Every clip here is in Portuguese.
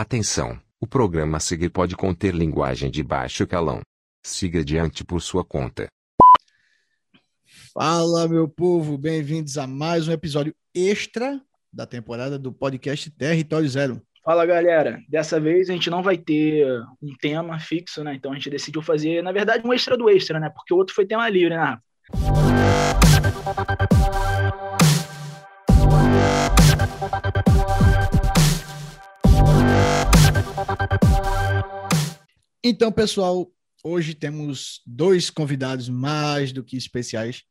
Atenção! O programa a seguir pode conter linguagem de baixo calão. Siga adiante por sua conta. Fala, meu povo, bem-vindos a mais um episódio extra da temporada do podcast Território Zero. Fala, galera. Dessa vez a gente não vai ter um tema fixo, né? Então a gente decidiu fazer, na verdade, um extra do extra, né? Porque o outro foi tema livre, né? Então, pessoal, hoje temos dois convidados mais do que especiais.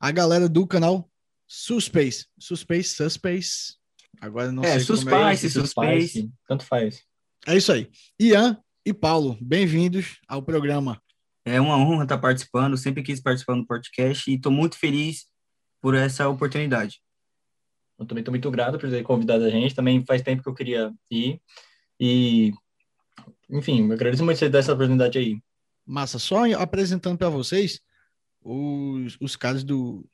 A galera do canal Suspace. Suspace, Suspace. Agora não É, sei como é. suspense, suspense, tanto faz. É isso aí. Ian e Paulo, bem-vindos ao programa. É uma honra estar participando, sempre quis participar do podcast e estou muito feliz por essa oportunidade. Eu também estou muito grato por ter convidado a gente. Também faz tempo que eu queria ir. E, enfim, eu agradeço muito você dar essa oportunidade aí. Massa, só apresentando para vocês os, os caras do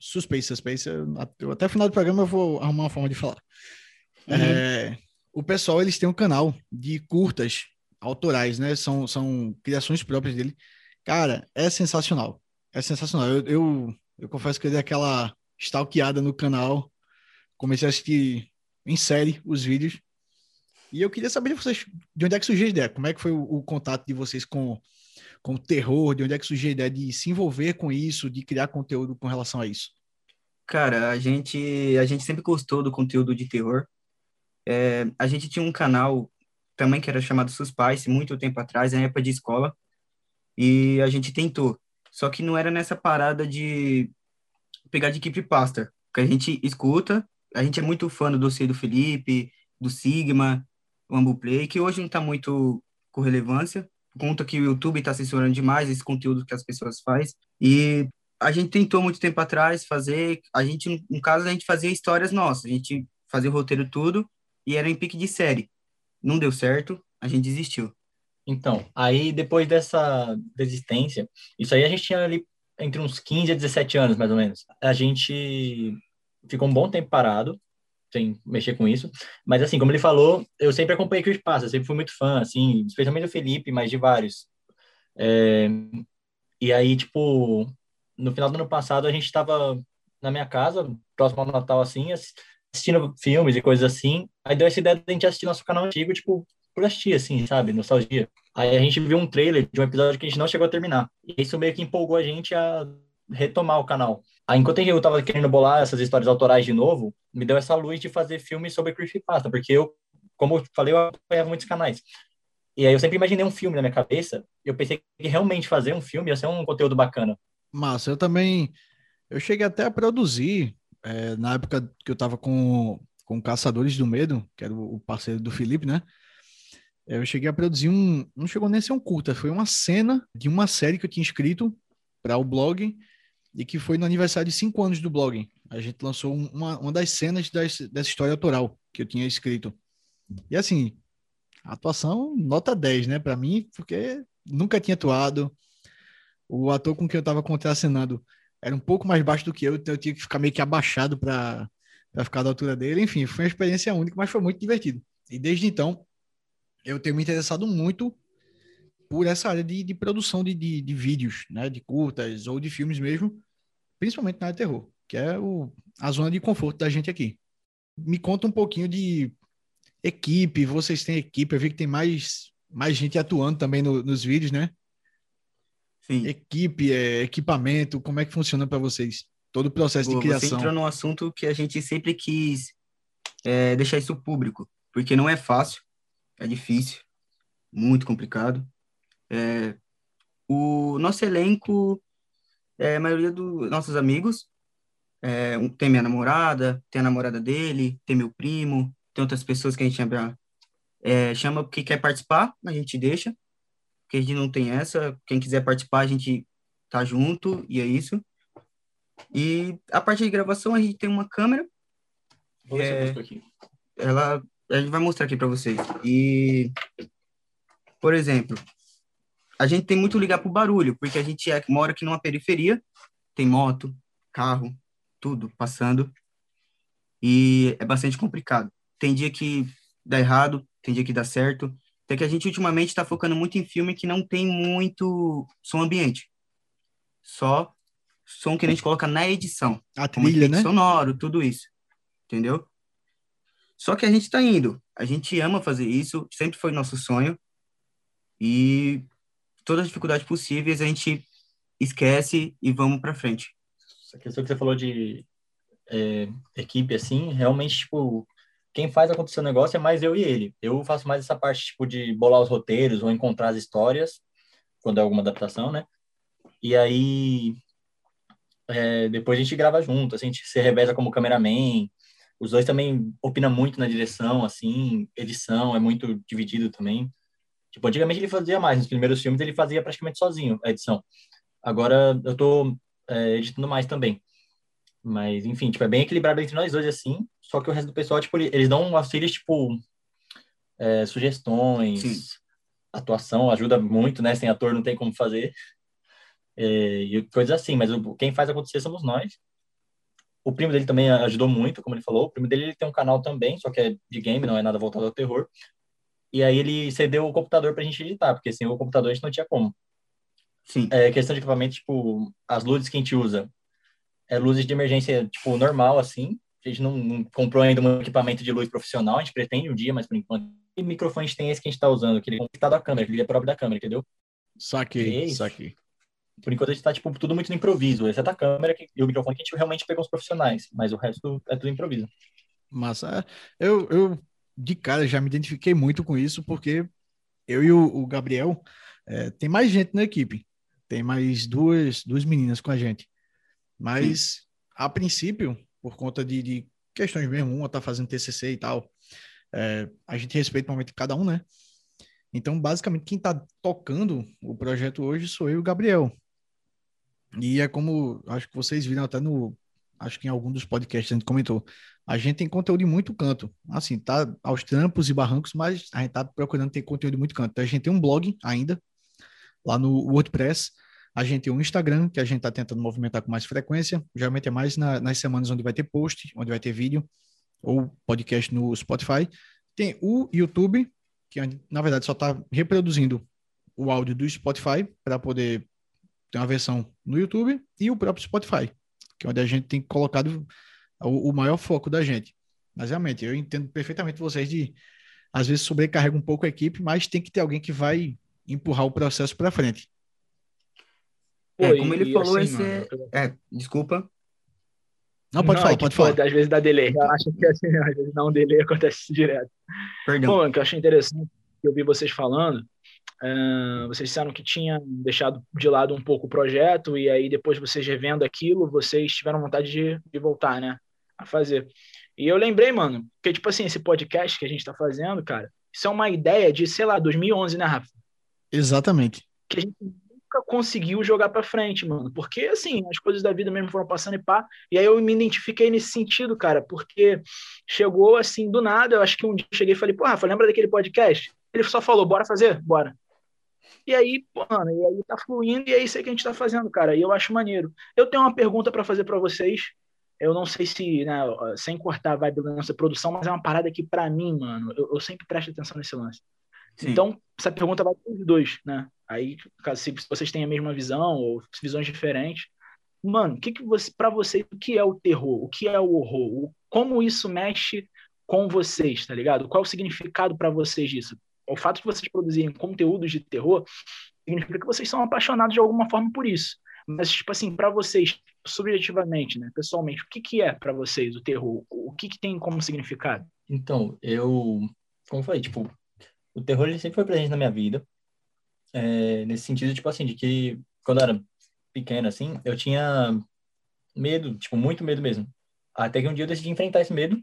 eu- eu- Até o final do programa eu vou arrumar uma forma de falar. É, o pessoal, eles têm um canal de curtas autorais, né? São, são criações próprias dele. Cara, é sensacional. É sensacional. Eu, eu, eu confesso que eu dei aquela stalkeada no canal. Comecei a assistir em série os vídeos. E eu queria saber de vocês, de onde é que surgiu a ideia? Como é que foi o, o contato de vocês com, com o terror? De onde é que surgiu a ideia de se envolver com isso, de criar conteúdo com relação a isso? Cara, a gente, a gente sempre gostou do conteúdo de terror. É, a gente tinha um canal também que era chamado Suspice, muito tempo atrás, na época de escola, e a gente tentou. Só que não era nessa parada de pegar de creepypasta, que a gente escuta, a gente é muito fã do dossiê do Felipe, do Sigma, o Ambuplay, que hoje não está muito com relevância, conta que o YouTube está censurando demais esse conteúdo que as pessoas fazem, e a gente tentou muito tempo atrás fazer, a gente, no caso, a gente fazia histórias nossas, a gente fazia o roteiro tudo, e era em pique de série. Não deu certo, a gente desistiu. Então, aí depois dessa desistência, isso aí a gente tinha ali entre uns 15 a 17 anos, mais ou menos. A gente ficou um bom tempo parado, sem mexer com isso. Mas assim, como ele falou, eu sempre acompanhei Creepypasta, sempre fui muito fã, assim, especialmente do Felipe, mas de vários. É, E aí, tipo, no final do ano passado, a gente estava na minha casa, próximo ao Natal, assim, ass- assistindo filmes e coisas assim. Aí deu essa ideia de a gente assistir nosso canal antigo, tipo, por assistir, assim, sabe? Nostalgia. Aí a gente viu um trailer de um episódio que a gente não chegou a terminar. E isso meio que empolgou a gente a retomar o canal. Aí, enquanto eu tava querendo bolar essas histórias autorais de novo, me deu essa luz de fazer filmes sobre creepypasta, porque eu, como eu falei, eu acompanhava muitos canais. E aí eu sempre imaginei um filme na minha cabeça, eu pensei que realmente fazer um filme ia ser um conteúdo bacana. Massa, eu também. Eu cheguei até a produzir, é, na época que eu tava com, com Caçadores do Medo, que era o parceiro do Felipe, né? Eu cheguei a produzir um. Não chegou nem a ser um curta, foi uma cena de uma série que eu tinha escrito para o blog e que foi no aniversário de cinco anos do blog. A gente lançou um- uma, uma das cenas das, dessa história autoral que eu tinha escrito. E assim, atuação nota 10, né, para mim, porque nunca tinha atuado. O ator com quem eu estava contracenando era um pouco mais baixo do que eu, então eu tinha que ficar meio que abaixado para ficar da altura dele. Enfim, foi uma experiência única, mas foi muito divertido. E desde então, eu tenho me interessado muito por essa área de, de produção de, de, de vídeos, né, de curtas ou de filmes mesmo, principalmente na área de terror, que é o, a zona de conforto da gente aqui. Me conta um pouquinho de equipe, vocês têm equipe, eu vi que tem mais, mais gente atuando também no- nos vídeos, né? Sim. Equipe, é, equipamento, como é que funciona para vocês? Todo o processo Pô, de Você criação. entrou num assunto que a gente sempre quis é, deixar isso público, porque não é fácil, é difícil, muito complicado. É, o nosso elenco, é, a maioria dos nossos amigos, é, tem minha namorada, tem a namorada dele, tem meu primo, tem outras pessoas que a gente chama, é, chama porque quer participar, a gente deixa, porque a gente não tem essa, quem quiser participar, a gente tá junto, e é isso. E a parte de gravação, a gente tem uma câmera, Vou É. aqui. ela a gente vai mostrar aqui para vocês. E, por exemplo, a gente tem muito ligar pro barulho, porque a gente é, mora aqui numa periferia, tem moto, carro, tudo passando, e é bastante complicado. Tem dia que dá errado, tem dia que dá certo. Até que a gente ultimamente está focando muito em filme que não tem muito som ambiente. Só som que a gente coloca na edição. A trilha, né? sonoro, tudo isso. Entendeu? Só que a gente está indo. A gente ama fazer isso, sempre foi nosso sonho. E todas as dificuldades possíveis a gente esquece e vamos para frente. Essa questão que você falou de é, equipe, assim, realmente, tipo, quem faz acontecer o negócio é mais eu e ele. Eu faço mais essa parte, tipo, de bolar os roteiros ou encontrar as histórias, quando é alguma adaptação, né? E aí, é, depois a gente grava junto, assim, a gente se reveza como cameraman. Os dois também opinam muito na direção, assim, edição é muito dividido também. Tipo, antigamente ele fazia mais, nos primeiros filmes ele fazia praticamente sozinho a edição. Agora eu tô é, editando mais também. Mas, enfim, tipo, é bem equilibrado entre nós dois, assim. Só que o resto do pessoal, tipo, eles dão auxílios, tipo, é, sugestões, Sim. atuação ajuda muito, né? Sem ator não tem como fazer. É, e coisas assim, mas o- quem faz acontecer somos nós. O primo dele também ajudou muito, como ele falou. O primo dele ele tem um canal também, só que é de game, não é nada voltado ao terror. E aí ele cedeu o computador pra gente editar, porque sem o computador a gente não tinha como. Sim. É, questão de equipamento, tipo, as luzes que a gente usa é luzes de emergência, tipo, normal, assim. A gente não, não comprou ainda um equipamento de luz profissional, a gente pretende um dia, mas por enquanto. E microfone a gente tem esse que a gente tá usando, que ele é conectado à câmera, que ele é próprio da câmera, entendeu? Que Saquei, isso? saquei. Por enquanto a gente tá, tipo, tudo muito no improviso, exceto a câmera que- e o microfone que a gente realmente pegou os profissionais, mas o resto é tudo improviso. Mas é, eu, eu, de cara, já me identifiquei muito com isso, porque eu e o, o Gabriel, é, tem mais gente na equipe. Tem mais duas, duas meninas com a gente. Mas, a princípio, por conta de, de questões mesmo, uma tá fazendo TCC e tal, é, a gente respeita o momento de cada um, né? Então, basicamente, quem tá tocando o projeto hoje sou eu e o Gabriel. E é como, acho que vocês viram até no, acho que em algum dos podcasts a gente comentou, a gente tem conteúdo em muito canto. Assim, tá aos trampos e barrancos, mas a gente tá procurando ter conteúdo em muito canto. Então, a gente tem um blog ainda, lá no WordPress. A gente tem um Instagram, que a gente tá tentando movimentar com mais frequência. Geralmente é mais na- nas semanas onde vai ter post, onde vai ter vídeo, ou podcast no Spotify. Tem o YouTube, que na verdade só tá reproduzindo o áudio do Spotify para poder ter uma versão no YouTube e o próprio Spotify, que é onde a gente tem colocado o, o maior foco da gente. Mas realmente, eu entendo perfeitamente vocês de às vezes sobrecarrega um pouco a equipe, mas tem que ter alguém que vai empurrar o processo para frente. É, Pô, como e- ele falou, assim, esse É, desculpa. Não, pode Não, falar, é que, pode falar. Às vezes dá delay. Eu acho que assim, às vezes dá um delay acontece direto. Perdão. Bom, o que eu achei interessante, que eu vi vocês falando, é, vocês disseram que tinha deixado de lado um pouco o projeto, e aí depois vocês revendo aquilo, vocês tiveram vontade de, de voltar, né? A fazer. E eu lembrei, mano, que tipo assim, esse podcast que a gente tá fazendo, cara, isso é uma ideia de, sei lá, 2011, né, Rafa? Exatamente. que a gente nunca conseguiu jogar pra frente, mano. Porque, assim, as coisas da vida mesmo foram passando e pá. E aí eu me identifiquei nesse sentido, cara, porque chegou assim do nada. Eu acho que um dia eu cheguei e falei, pô, Rafa, lembra daquele podcast? Ele só falou, bora fazer? Bora. E aí, mano, e aí tá fluindo e é isso aí que a gente tá fazendo, cara. E eu acho maneiro. Eu tenho uma pergunta pra fazer pra vocês. Eu não sei se, né, sem cortar a vibe da nossa produção, mas é uma parada que, pra mim, mano, eu, eu sempre presto atenção nesse lance. Sim. Então, essa pergunta vai para os dois, né? Aí, caso se vocês têm a mesma visão ou visões diferentes, mano, que que você, para vocês, o que é o terror? O que é o horror? Como isso mexe com vocês, tá ligado? Qual é o significado para vocês disso? O fato de vocês produzirem conteúdos de terror significa que vocês são apaixonados de alguma forma por isso. Mas, tipo assim, para vocês, subjetivamente, né, pessoalmente, o que que é para vocês o terror? O que que tem como significado? Então, eu, como eu falei, tipo, o terror ele sempre foi presente na minha vida. É, nesse sentido, tipo assim, de que quando eu era pequeno, assim, eu tinha medo, tipo, muito medo mesmo. Até que um dia eu decidi enfrentar esse medo.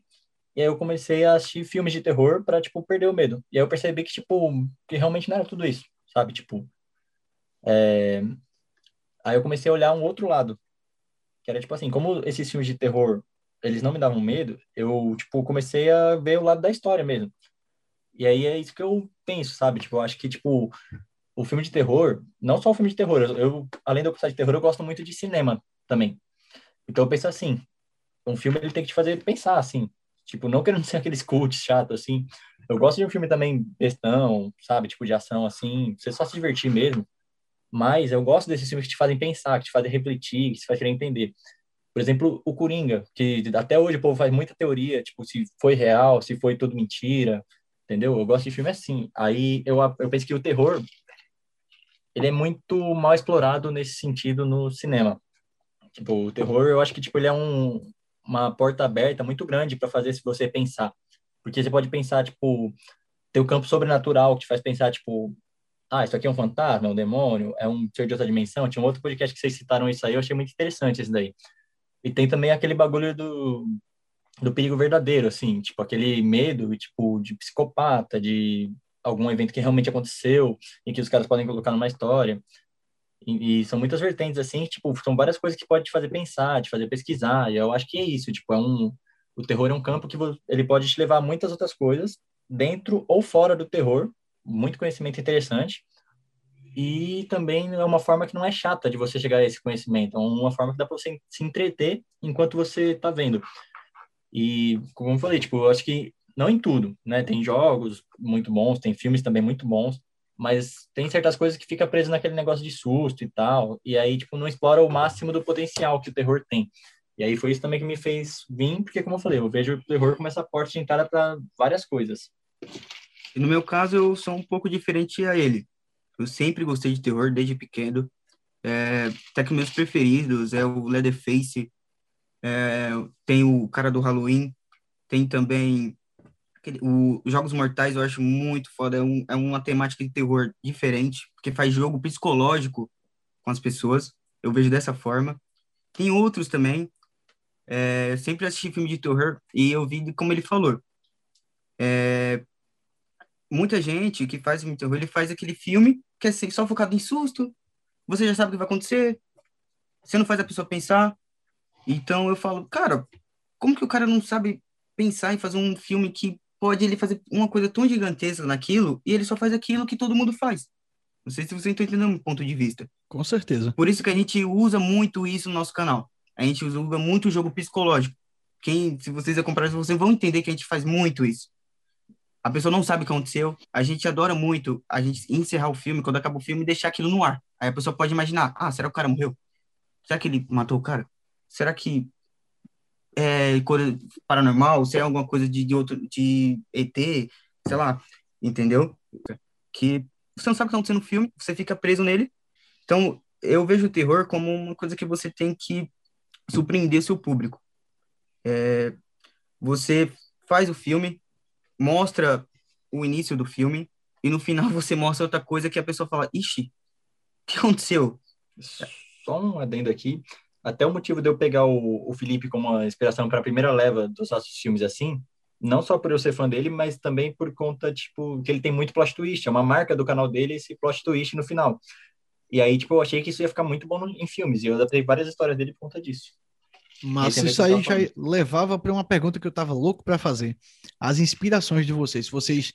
E aí eu comecei a assistir filmes de terror pra, tipo, perder o medo. E aí eu percebi que, tipo, que realmente não era tudo isso, sabe? Tipo, é... aí eu comecei a olhar um outro lado. Que era, tipo assim, como esses filmes de terror, eles não me davam medo, eu, tipo, comecei a ver o lado da história mesmo. E aí é isso que eu penso, sabe? Tipo, eu acho que, tipo, o filme de terror, não só o filme de terror, eu, além de eu gostar de terror, eu gosto muito de cinema também. Então eu penso assim, um filme ele tem que te fazer pensar, assim. Tipo, não querendo ser aqueles cults chato assim, Eu gosto de um filme também bestão, sabe? Tipo de ação assim, você só se divertir mesmo. Mas eu gosto desses filmes que te fazem pensar, que te fazem refletir, que te fazem entender. Por exemplo, o Coringa, que até hoje o povo faz muita teoria, tipo, se foi real, se foi tudo mentira, entendeu? Eu gosto de filme assim. Aí eu, eu penso que o terror, ele é muito mal explorado nesse sentido no cinema. Tipo, o terror, eu acho que tipo ele é um, uma porta aberta muito grande para fazer se você pensar. Porque você pode pensar, tipo, ter o campo sobrenatural que te faz pensar, tipo, ah, isso aqui é um fantasma, é um demônio, é um ser de outra dimensão. Tinha um outro podcast que vocês citaram isso aí, eu achei muito interessante esse daí. E tem também aquele bagulho do, do perigo verdadeiro, assim, tipo, aquele medo, tipo, de psicopata, de algum evento que realmente aconteceu e que os caras podem colocar numa história. E, e, são muitas vertentes, assim, tipo, são várias coisas que pode te fazer pensar, te fazer pesquisar, e eu acho que é isso, tipo, é um... O terror é um campo que ele pode te levar a muitas outras coisas, dentro ou fora do terror, muito conhecimento interessante, e também é uma forma que não é chata de você chegar a esse conhecimento, é uma forma que dá para você se entreter enquanto você está vendo. E, como eu falei, tipo, eu acho que não em tudo, né? Tem jogos muito bons, tem filmes também muito bons, mas tem certas coisas que fica preso naquele negócio de susto e tal, e aí, tipo, não explora o máximo do potencial que o terror tem. E aí foi isso também que me fez vir, porque, como eu falei, eu vejo o terror como essa porta de entrada para várias coisas. E no meu caso, eu sou um pouco diferente a ele. Eu sempre gostei de terror desde pequeno. É, até que meus preferidos é o Leatherface, é, tem o cara do Halloween, tem também aquele, o Jogos Mortais, eu acho muito foda. É, um, é uma temática de terror diferente, porque faz jogo psicológico com as pessoas. Eu vejo dessa forma. Tem outros também. É, sempre assisti filme de terror e eu vi como ele falou. É, muita gente que faz de terror, ele faz aquele filme que é só focado em susto. Você já sabe o que vai acontecer. Você não faz a pessoa pensar. Então eu falo, cara, como que o cara não sabe pensar em fazer um filme que pode ele fazer uma coisa tão gigantesca naquilo e ele só faz aquilo que todo mundo faz? Não sei se você está entendendo o meu ponto de vista. Com certeza. Por isso que a gente usa muito isso no nosso canal. A gente usa muito o jogo psicológico. Quem, se vocês acompanharem, vocês vão entender que a gente faz muito isso. A pessoa não sabe o que aconteceu. A gente adora muito a gente encerrar o filme, quando acaba o filme, deixar aquilo no ar. Aí a pessoa pode imaginar: ah, será que o cara morreu? Será que ele matou o cara? Será que é coisa paranormal? Se é alguma coisa de, de outro, de ET, sei lá, entendeu? Que você não sabe o que está acontecendo no filme, você fica preso nele. Então, eu vejo o terror como uma coisa que você tem que surpreender seu público. É, você faz o filme, mostra o início do filme, e no final você mostra outra coisa que a pessoa fala, ixi, o que aconteceu? Só um adendo aqui até o motivo de eu pegar o, o Felipe como uma inspiração para a primeira leva dos nossos filmes assim, não só por eu ser fã dele, mas também por conta, tipo, que ele tem muito plot twist, é uma marca do canal dele esse plot twist no final. E aí, tipo, eu achei que isso ia ficar muito bom em filmes, e eu adaptei várias histórias dele por conta disso. Mas isso aí já levava para uma pergunta que eu tava louco para fazer. As inspirações de vocês, se vocês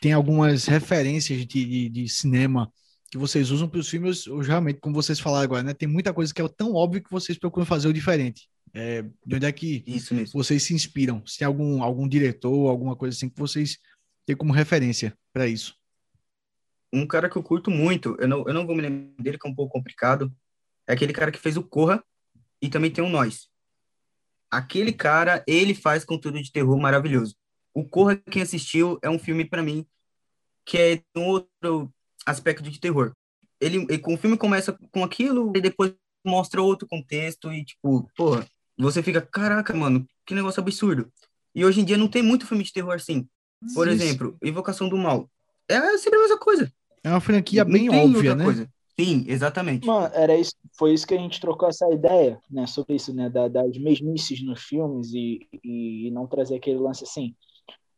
têm algumas referências de, de, de cinema que vocês usam para os filmes, realmente, como vocês falaram agora, né? Tem muita coisa que é tão óbvio que vocês procuram fazer o diferente. É, de onde é que Isso mesmo. vocês se inspiram? Se tem algum, algum diretor, alguma coisa assim que vocês têm como referência para isso? Um cara que eu curto muito, eu não, eu não vou me lembrar dele, que é um pouco complicado, é aquele cara que fez o Corra e também tem o Nós. Aquele cara, ele faz conteúdo de terror maravilhoso. O Corra, quem assistiu, é um filme para mim que é um outro aspecto de terror. Ele, ele, o filme começa com aquilo e depois mostra outro contexto e, tipo, porra, você fica, caraca, mano, que negócio absurdo. E hoje em dia não tem muito filme de terror assim. Por Isso. exemplo, Invocação do Mal. É sempre a mesma coisa. É uma franquia bem óbvia, né? Coisa. Sim, exatamente. Mano, era isso, foi isso que a gente trocou essa ideia, né, sobre isso, né, da, das mesmices nos filmes e, e, não trazer aquele lance assim,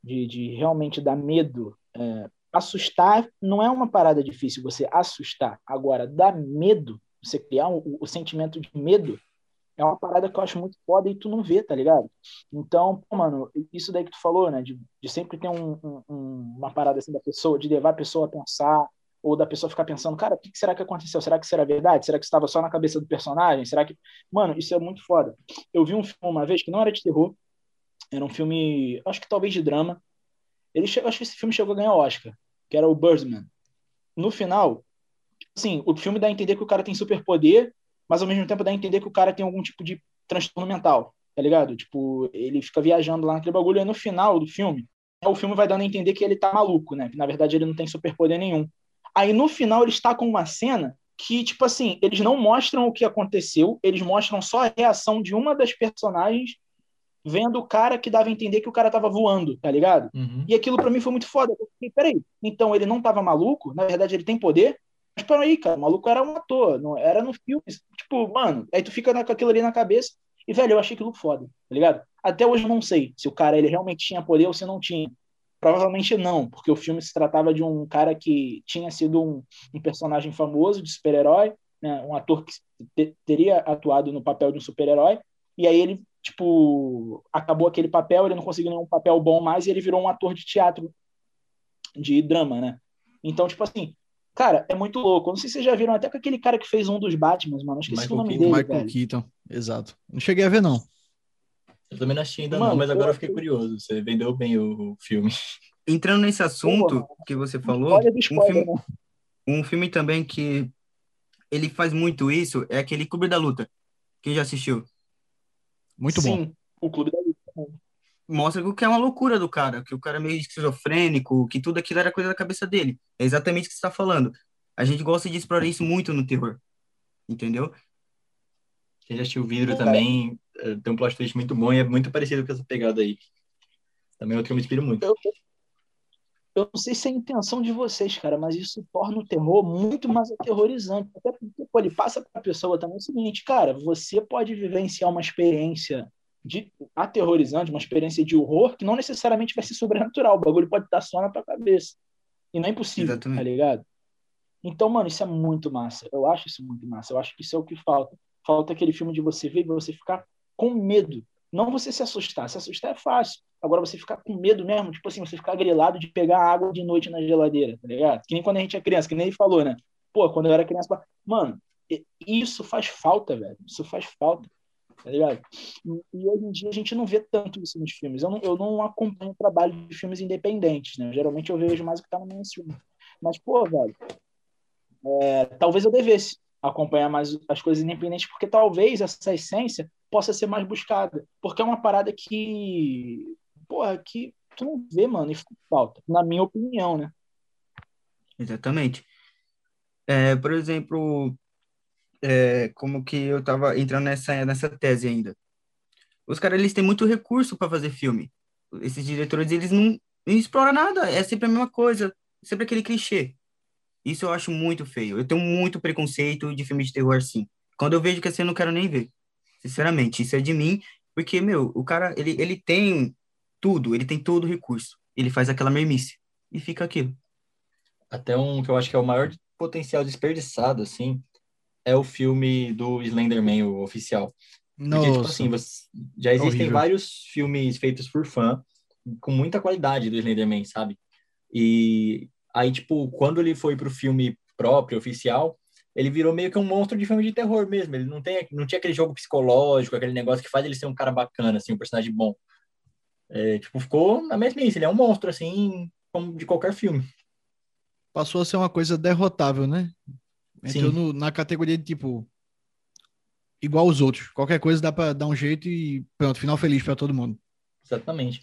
de, de realmente dar medo é, assustar não é uma parada difícil você assustar. Agora, dar medo, você criar o, o, sentimento de medo, é uma parada que eu acho muito foda e tu não vê, tá ligado? Então, pô, mano, isso daí que tu falou, né? De, de sempre ter um, um, uma parada assim da pessoa, de levar a pessoa a pensar, ou da pessoa ficar pensando, cara, o que será que aconteceu? Será que será verdade? Será que estava só na cabeça do personagem? Será que. Mano, isso é muito foda. Eu vi um filme uma vez que não era de terror, era um filme, acho que talvez de drama, Ele chegou, acho que esse filme chegou a ganhar Oscar, que era o Birdman. No final, assim, o filme dá a entender que o cara tem superpoder, mas ao mesmo tempo dá a entender que o cara tem algum tipo de transtorno mental, tá ligado? Tipo, ele fica viajando lá naquele bagulho, e no final do filme, o filme vai dando a entender que ele tá maluco, né? Que na verdade ele não tem superpoder nenhum. Aí no final ele está com uma cena que, tipo assim, eles não mostram o que aconteceu, eles mostram só a reação de uma das personagens vendo o cara que dava a entender que o cara tava voando, tá ligado? Uhum. E aquilo para mim foi muito foda. Eu fiquei, peraí, então ele não tava maluco? Na verdade ele tem poder? Mas peraí, cara, o maluco era um ator, não era no filme. Tipo, mano, aí tu fica com aquilo ali na cabeça e, velho, eu achei aquilo foda, tá ligado? Até hoje eu não sei se o cara ele realmente tinha poder ou se não tinha. Provavelmente não, porque o filme se tratava de um cara que tinha sido um, um personagem famoso de super-herói, né, um ator que te, teria atuado no papel de um super-herói, e aí ele, tipo, acabou aquele papel, ele não conseguiu nenhum papel bom mais, e ele virou um ator de teatro, de drama, né? Então, tipo assim, cara, é muito louco. Não sei se vocês já viram até com aquele cara que fez um dos Batman, mano, esqueci Michael o nome Keaton. dele, Michael velho. Keaton, exato. Não cheguei a ver, não. Eu também não assisti ainda Mano, não, mas agora eu fiquei curioso. Você vendeu bem o filme. Entrando nesse assunto que você falou, um filme, né? um filme também que ele faz muito isso é aquele Clube da Luta. Quem já assistiu? Muito bom. Sim, o Clube da Luta. Mostra que é uma loucura do cara, que o cara é meio esquizofrênico, que tudo aquilo era coisa da cabeça dele. É exatamente o que você está falando. A gente gosta de explorar isso muito no terror. Entendeu? Quem já assistiu o Vidro Pô, também tem um plot twist muito bom e é muito parecido com essa pegada aí. Também é outro que eu me inspiro muito. Eu, eu não sei se é a intenção de vocês, cara, mas isso torna o terror muito mais aterrorizante. Até porque, pô, ele passa para a pessoa também o seguinte, cara, você pode vivenciar uma experiência de aterrorizante, uma experiência de horror, que não necessariamente vai ser sobrenatural. O bagulho pode estar só na tua cabeça. E não é impossível, Exatamente. tá ligado? Então, mano, isso é muito massa. Eu acho isso muito massa. Eu acho que isso é o que falta. Falta aquele filme de você ver e você ficar com medo. Não você se assustar. Se assustar é fácil. Agora você ficar com medo mesmo, tipo assim, você ficar grilado de pegar água de noite na geladeira, tá ligado? Que nem quando a gente é criança, que nem ele falou, né? Pô, quando eu era criança, mano, isso faz falta, velho. Isso faz falta, tá ligado? E hoje em dia a gente não vê tanto isso nos filmes. Eu não, eu não acompanho o trabalho de filmes independentes, né? Geralmente eu vejo mais o que tá no mainstream. Mas, pô, velho, é, talvez eu devesse acompanhar mais as coisas independentes, porque talvez essa essência possa ser mais buscada. Porque é uma parada que, porra, que tu não vê, mano, e falta, na minha opinião, né? Exatamente. É, por exemplo, é, como que eu tava entrando nessa, nessa tese ainda. Os caras, eles têm muito recurso para fazer filme. Esses diretores, eles não, não exploram nada. É sempre a mesma coisa. Sempre aquele clichê. Isso eu acho muito feio. Eu tenho muito preconceito de filme de terror assim. Quando eu vejo que assim, eu não quero nem ver. Sinceramente, isso é de mim. Porque, meu, o cara, ele, ele tem tudo. Ele tem todo o recurso. Ele faz aquela mermice. E fica aquilo. Até um que eu acho que é o maior potencial desperdiçado, assim, é o filme do Slenderman, o oficial. Porque, tipo Nossa. assim, você- já existem Horrível. vários filmes feitos por fã, com muita qualidade do Slenderman, sabe? E aí, tipo, quando ele foi pro filme próprio, oficial, ele virou meio que um monstro de filme de terror mesmo. Ele não, tem, não tinha aquele jogo psicológico, aquele negócio que faz ele ser um cara bacana, assim, um personagem bom. É, tipo, ficou na mesmice. Ele é um monstro, assim, como de qualquer filme. Passou a ser uma coisa derrotável, né? Entrou Sim. no- na categoria de tipo. Igual os outros. Qualquer coisa dá pra dar um jeito e pronto, final feliz pra todo mundo. Exatamente.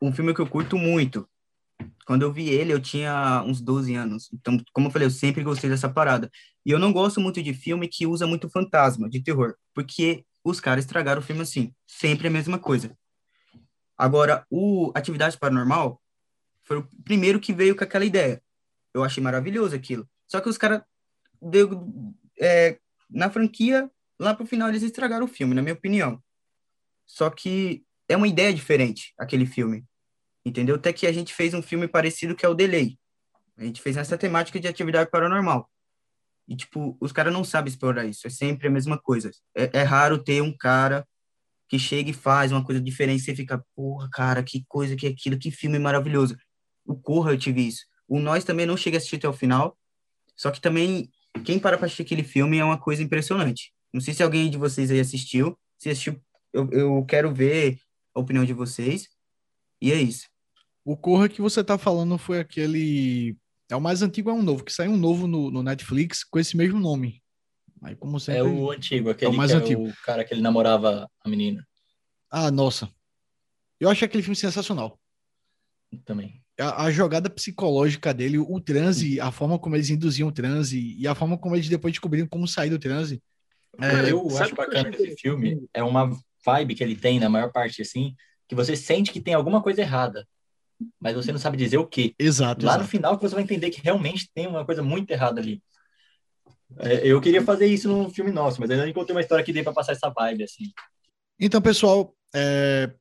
um filme que eu curto muito. Quando eu vi ele, eu tinha uns 12 anos. Então, como eu falei, eu sempre gostei dessa parada. E eu não gosto muito de filme que usa muito fantasma, de terror, porque os caras estragaram o filme assim, sempre a mesma coisa. Agora, o Atividade Paranormal foi o primeiro que veio com aquela ideia. Eu achei maravilhoso aquilo. Só que os caras, é, na franquia, lá pro final, eles estragaram o filme, na minha opinião. Só que é uma ideia diferente, aquele filme. Entendeu? Até que a gente fez um filme parecido que é o Delay. A gente fez essa temática de atividade paranormal. E, tipo, os caras não sabem explorar isso. É sempre a mesma coisa. É, é raro ter um cara que chega e faz uma coisa diferente. Você fica, porra, cara, que coisa que é aquilo, que filme maravilhoso. O Corra eu tive isso. O Nós também não chega a assistir até o final. Só que também, quem para pra assistir aquele filme é uma coisa impressionante. Não sei se alguém de vocês aí assistiu. Se assistiu, eu, eu quero ver a opinião de vocês. E é isso. O Corra que você tá falando foi aquele. É o mais antigo, é um novo, que saiu um novo no, no Netflix com esse mesmo nome. Aí, como sempre. É o antigo, aquele mais que antigo. é o cara que ele namorava a menina Ah, nossa. Eu achei aquele filme sensacional. também. A, a jogada psicológica dele, o transe, a forma como eles induziam o transe e a forma como eles depois descobriram como sair do transe. É, eu sabe acho o que eu bacana desse filme é uma vibe que ele tem na maior parte assim, que você sente que tem alguma coisa errada, mas você não sabe dizer o que. Exato, Lá exato. no final que você vai entender que realmente tem uma coisa muito errada ali. É, eu queria fazer isso num filme nosso, mas ainda não encontrei uma história que dê pra passar essa vibe assim. Então, pessoal, é,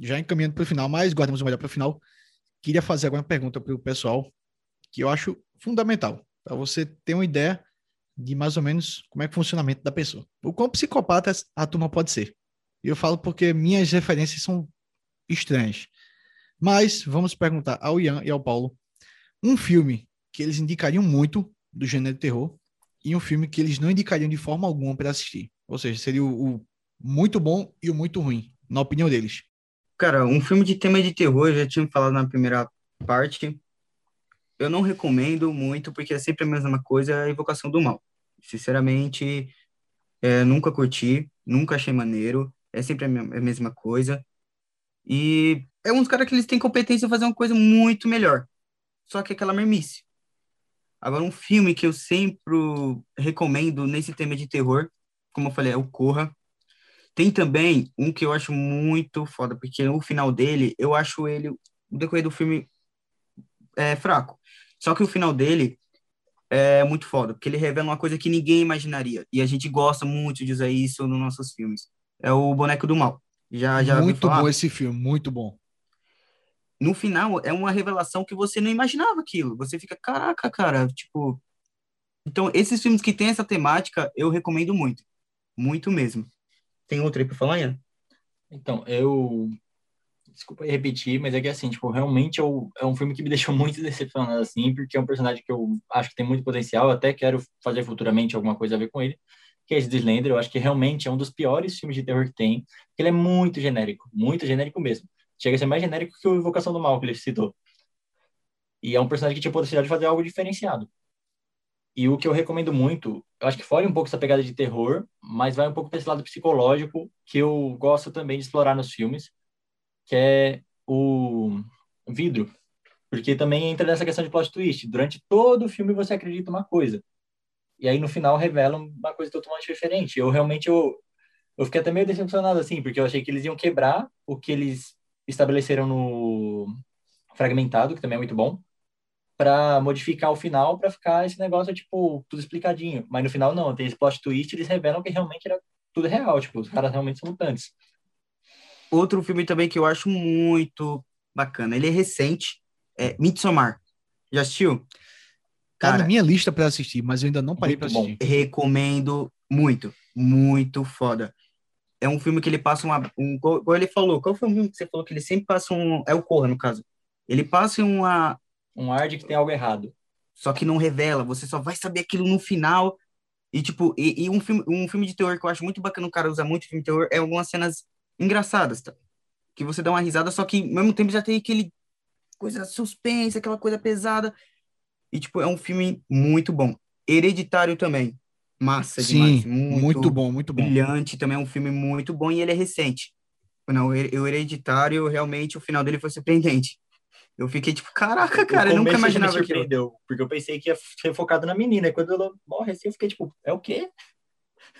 já encaminhando para o final, mas guardamos o melhor para o final. Queria fazer agora uma pergunta para o pessoal que eu acho fundamental, para você ter uma ideia de mais ou menos como é que é o funcionamento da pessoa. O quão psicopata a turma pode ser. Eu falo porque minhas referências são estranhas. Mas vamos perguntar ao Ian e ao Paulo um filme que eles indicariam muito do gênero de terror e um filme que eles não indicariam de forma alguma para assistir. Ou seja, seria o, o muito bom e o muito ruim, na opinião deles. Cara, um filme de tema de terror, eu já tinha falado na primeira parte. Eu não recomendo muito, porque é sempre a mesma coisa, é a Invocação do Mal. Sinceramente, é, nunca curti, nunca achei maneiro, é sempre a mesma coisa. E é uns caras que eles têm competência em fazer uma coisa muito melhor. Só que é aquela mermice. Agora, um filme que eu sempre recomendo nesse tema de terror, como eu falei, é o Corra. Tem também um que eu acho muito foda, porque o final dele, eu acho ele, o decorrer do filme é fraco. Só que o final dele é muito foda, porque ele revela uma coisa que ninguém imaginaria. E a gente gosta muito de usar isso nos nossos filmes. É o Boneco do Mal. Já, já muito bom esse filme, muito bom. No final é uma revelação que você não imaginava aquilo. Você fica, caraca, cara, tipo. Então, esses filmes que tem essa temática, eu recomendo muito. Muito mesmo. Tem outro aí pra falar, Ian? Então, eu. Desculpa aí repetir, mas é que assim, tipo, realmente eu, é um filme que me deixou muito decepcionado, assim, porque é um personagem que eu acho que tem muito potencial, eu até quero fazer futuramente alguma coisa a ver com ele, que é Slender, eu acho que realmente é um dos piores filmes de terror que tem, porque ele é muito genérico, muito genérico mesmo. Chega a ser mais genérico que o Invocação do Mal, que ele citou. E é um personagem que tinha potencial de fazer algo diferenciado. E o que eu recomendo muito, eu acho que foge um pouco essa pegada de terror, mas vai um pouco para esse lado psicológico, que eu gosto também de explorar nos filmes, que é o vidro. Porque também entra nessa questão de plot twist. Durante todo o filme você acredita uma coisa. E aí no final revela uma coisa totalmente diferente. Eu realmente eu, eu fiquei até meio decepcionado assim, porque eu achei que eles iam quebrar o que eles estabeleceram no Fragmentado, que também é muito bom, para modificar o final para ficar esse negócio tipo tudo explicadinho. Mas no final não, tem esse plot twist, eles revelam que realmente era tudo real, tipo, os caras realmente são mutantes. Outro filme também que eu acho muito bacana. Ele é recente. É Midsommar. Já assistiu? Tá Cara, na minha lista para assistir, mas eu ainda não parei para assistir. recomendo muito. Muito foda. É um filme que ele passa uma. Um, igual ele falou. Qual foi o filme que você falou que ele sempre passa um. É o Corra, no caso. Ele passa uma. Um ar de que tem algo errado. Só que não revela. Você só vai saber aquilo no final. E, tipo, e, e um, filme, um filme de terror que eu acho muito bacana, o cara usa muito filme de terror, é algumas cenas engraçadas, tá? Que você dá uma risada, só que ao mesmo tempo já tem aquele coisa suspense, aquela coisa pesada. E, tipo, é um filme muito bom. Hereditário também. Massa Sim, demais. muito, bom, muito bom. Brilhante, também é um filme muito bom e ele é recente. Não, o Her- o Hereditário, realmente, o final dele foi surpreendente. Eu fiquei tipo, caraca, cara, eu nunca imaginava aquilo. surpreendeu, porque eu pensei que ia ser focado na menina, e quando ela morre assim, eu fiquei tipo, é o quê?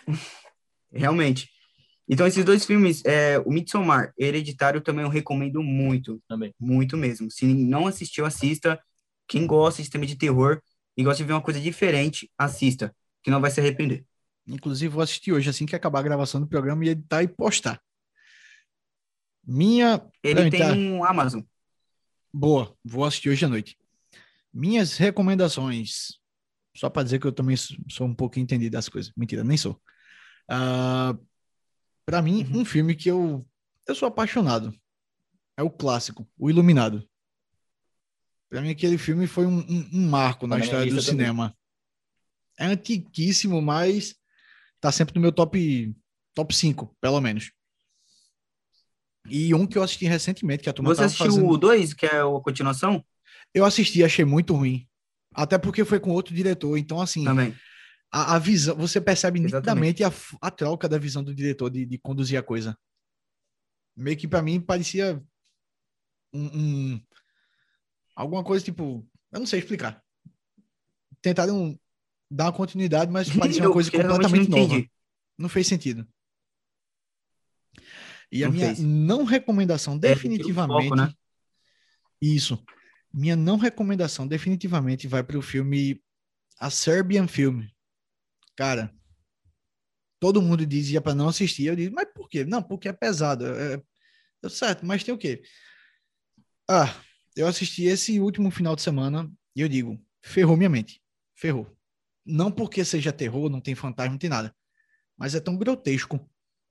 Realmente. Então, esses dois filmes, é, o Midsommar e Hereditário também eu recomendo muito. Também. Muito mesmo. Se não assistiu, assista. Quem gosta de sistema de terror e gosta de ver uma coisa diferente, assista, que não vai se arrepender. Inclusive, vou assistir hoje, assim que acabar a gravação do programa, e editar e postar. Minha. Ele tem entrar- um Amazon. Boa, vou assistir hoje à noite. Minhas recomendações. Só para dizer que eu também sou um pouco entendido das coisas. Mentira, nem sou. Ah, para mim, Uhum. um filme que eu, eu sou apaixonado é o clássico, O Iluminado. Para mim, aquele filme foi um, um- um marco na Tá na história do também. cinema. É antiquíssimo, mas tá sempre no meu top, top 5, pelo menos. E um que eu assisti recentemente, que a turma Você assistiu fazendo... o 2, que é a continuação? Eu assisti, achei muito ruim. Até porque foi com outro diretor. Então, assim, Também. a, a visão, você percebe Exatamente. nitidamente a, a troca da visão do diretor de, de conduzir a coisa. Meio que pra mim parecia um, um- alguma coisa tipo, eu não sei explicar. Tentaram dar uma continuidade, mas parecia uma coisa completamente não nova. Não fez sentido. E a Não minha fez. não recomendação, É, definitivamente. foco, né? Isso. Minha não recomendação, definitivamente, vai para o filme A Serbian Film. Cara, todo mundo dizia para não assistir. Eu disse, mas por quê? Não, porque é pesado. É, é certo, mas tem o quê? Ah, eu assisti esse último final de semana e eu digo, ferrou minha mente. Ferrou. Não porque seja terror, não tem fantasma, não tem nada. Mas é tão grotesco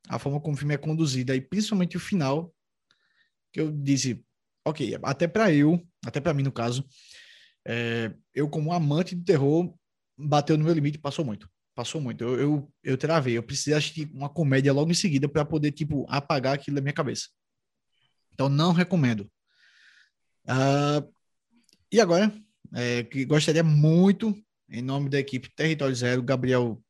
a forma como o filme é conduzido, e principalmente o final, que eu disse, ok, até para eu, até para mim no caso, é, eu como amante do terror, bateu no meu limite passou muito. Passou muito. Eu, eu, eu travei. Eu precisei assistir uma comédia logo em seguida para poder, tipo, apagar aquilo da minha cabeça. Então, não recomendo. Ah, e agora, é, que gostaria muito, em nome da equipe Território Zero, Gabriel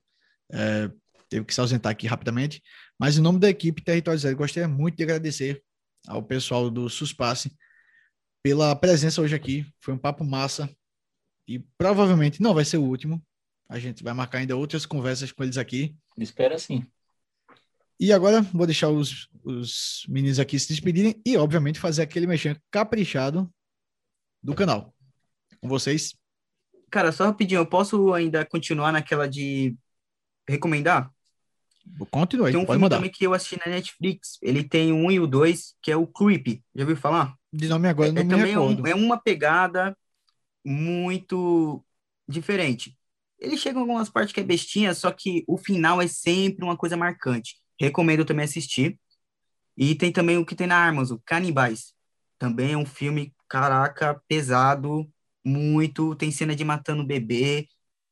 é, teve que se ausentar aqui rapidamente, mas em nome da equipe Território Zero, gostaria muito de agradecer ao pessoal do Suspasse pela presença hoje aqui. Foi um papo massa e provavelmente não vai ser o último. A gente vai marcar ainda outras conversas com eles aqui. Espera sim. E agora vou deixar os, os meninos aqui se despedirem e, obviamente, fazer aquele mexer caprichado do canal. Com vocês. Cara, só rapidinho, eu posso ainda continuar naquela de recomendar? Continue Tem um pode filme mandar. também que eu assisti na Netflix. Ele tem um e o dois, que é o Creepy. Já ouviu falar? De nome agora eu não é, me também é, um- recordo. é uma pegada muito diferente. Ele chega em algumas partes que é bestinha, só que o final é sempre uma coisa marcante. Recomendo também assistir. E tem também o que tem na Amazon, Canibais. Também é um filme, caraca, pesado, muito. Tem cena de matando bebê,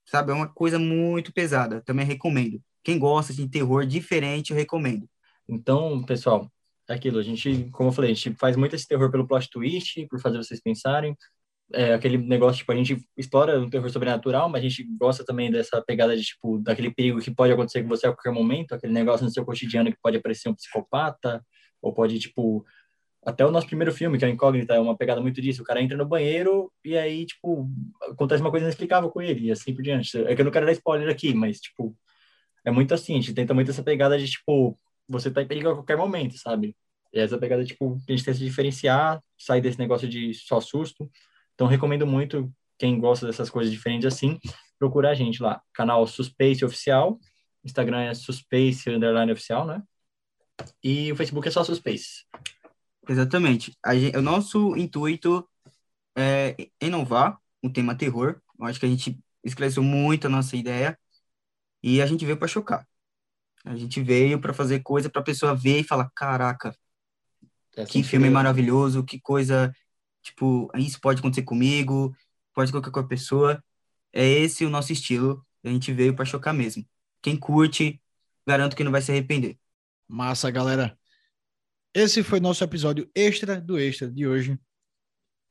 sabe? É uma coisa muito pesada. Também recomendo. Quem gosta de terror diferente, eu recomendo. Então, pessoal, é aquilo. A gente, como eu falei, a gente faz muito esse terror pelo plot twist, por fazer vocês pensarem. É aquele negócio, tipo, a gente explora um terror sobrenatural, mas a gente gosta também dessa pegada de, tipo, daquele perigo que pode acontecer com você a qualquer momento, aquele negócio no seu cotidiano que pode aparecer um psicopata, ou pode, tipo, até o nosso primeiro filme, que é o Incógnita, é uma pegada muito disso. O cara entra no banheiro e aí, tipo, acontece uma coisa inexplicável com ele e assim por diante. É que eu não quero dar spoiler aqui, mas, tipo, é muito assim, a gente tenta muito essa pegada de, tipo, você tá em perigo a qualquer momento, sabe? E essa pegada, tipo, a gente tenta se diferenciar, sair desse negócio de só susto. Então, recomendo muito, quem gosta dessas coisas diferentes assim, procurar a gente lá. Canal Suspace Oficial, Instagram é Suspace Underline Oficial, né? E o Facebook é só Suspace. Exatamente. A gen- o nosso intuito é inovar o tema terror. Eu acho que a gente esclareceu muito a nossa ideia e a gente veio para chocar. A gente veio para fazer coisa para a pessoa ver e falar: caraca, É assim que filme eu- maravilhoso, que coisa, tipo, isso pode acontecer comigo, pode acontecer com a pessoa. É esse o nosso estilo. A gente veio para chocar mesmo. Quem curte, garanto que não vai se arrepender. Massa, galera. Esse foi nosso episódio extra do extra de hoje.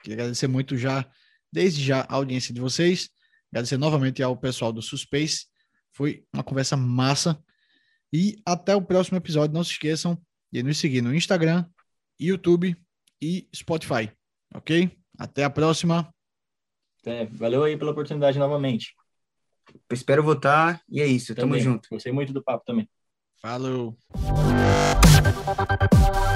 Queria agradecer muito já, desde já, a audiência de vocês. Agradecer novamente ao pessoal do Suspace. Foi uma conversa massa. E até o próximo episódio. Não se esqueçam de nos seguir no Instagram, YouTube e Spotify. Ok? Até a próxima. É, valeu aí pela oportunidade novamente. Eu espero votar e é isso. Tamo Também. junto. Gostei muito do papo também. Falou. Thank